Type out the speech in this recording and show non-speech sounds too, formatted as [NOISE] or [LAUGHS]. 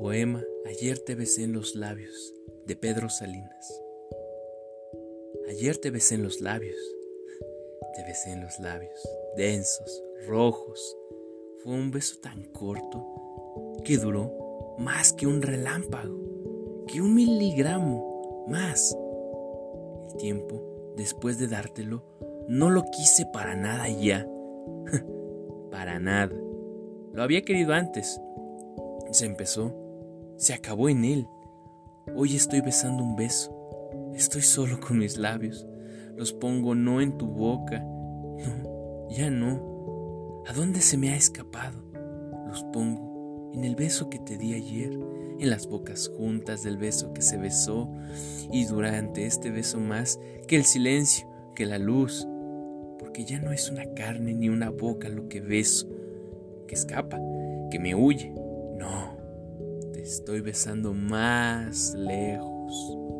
Poema Ayer te besé en los labios de Pedro Salinas. Ayer te besé en los labios, te besé en los labios, densos, rojos. Fue un beso tan corto que duró más que un relámpago, que un miligramo más. El tiempo, después de dártelo, no lo quise para nada ya. [LAUGHS] para nada. Lo había querido antes. Se empezó se acabó en él. Hoy estoy besando un beso. Estoy solo con mis labios. Los pongo no en tu boca. No, ya no. ¿A dónde se me ha escapado? Los pongo en el beso que te di ayer, en las bocas juntas del beso que se besó y durante este beso más que el silencio, que la luz, porque ya no es una carne ni una boca lo que beso, que escapa, que me huye. No, estoy besando más lejos.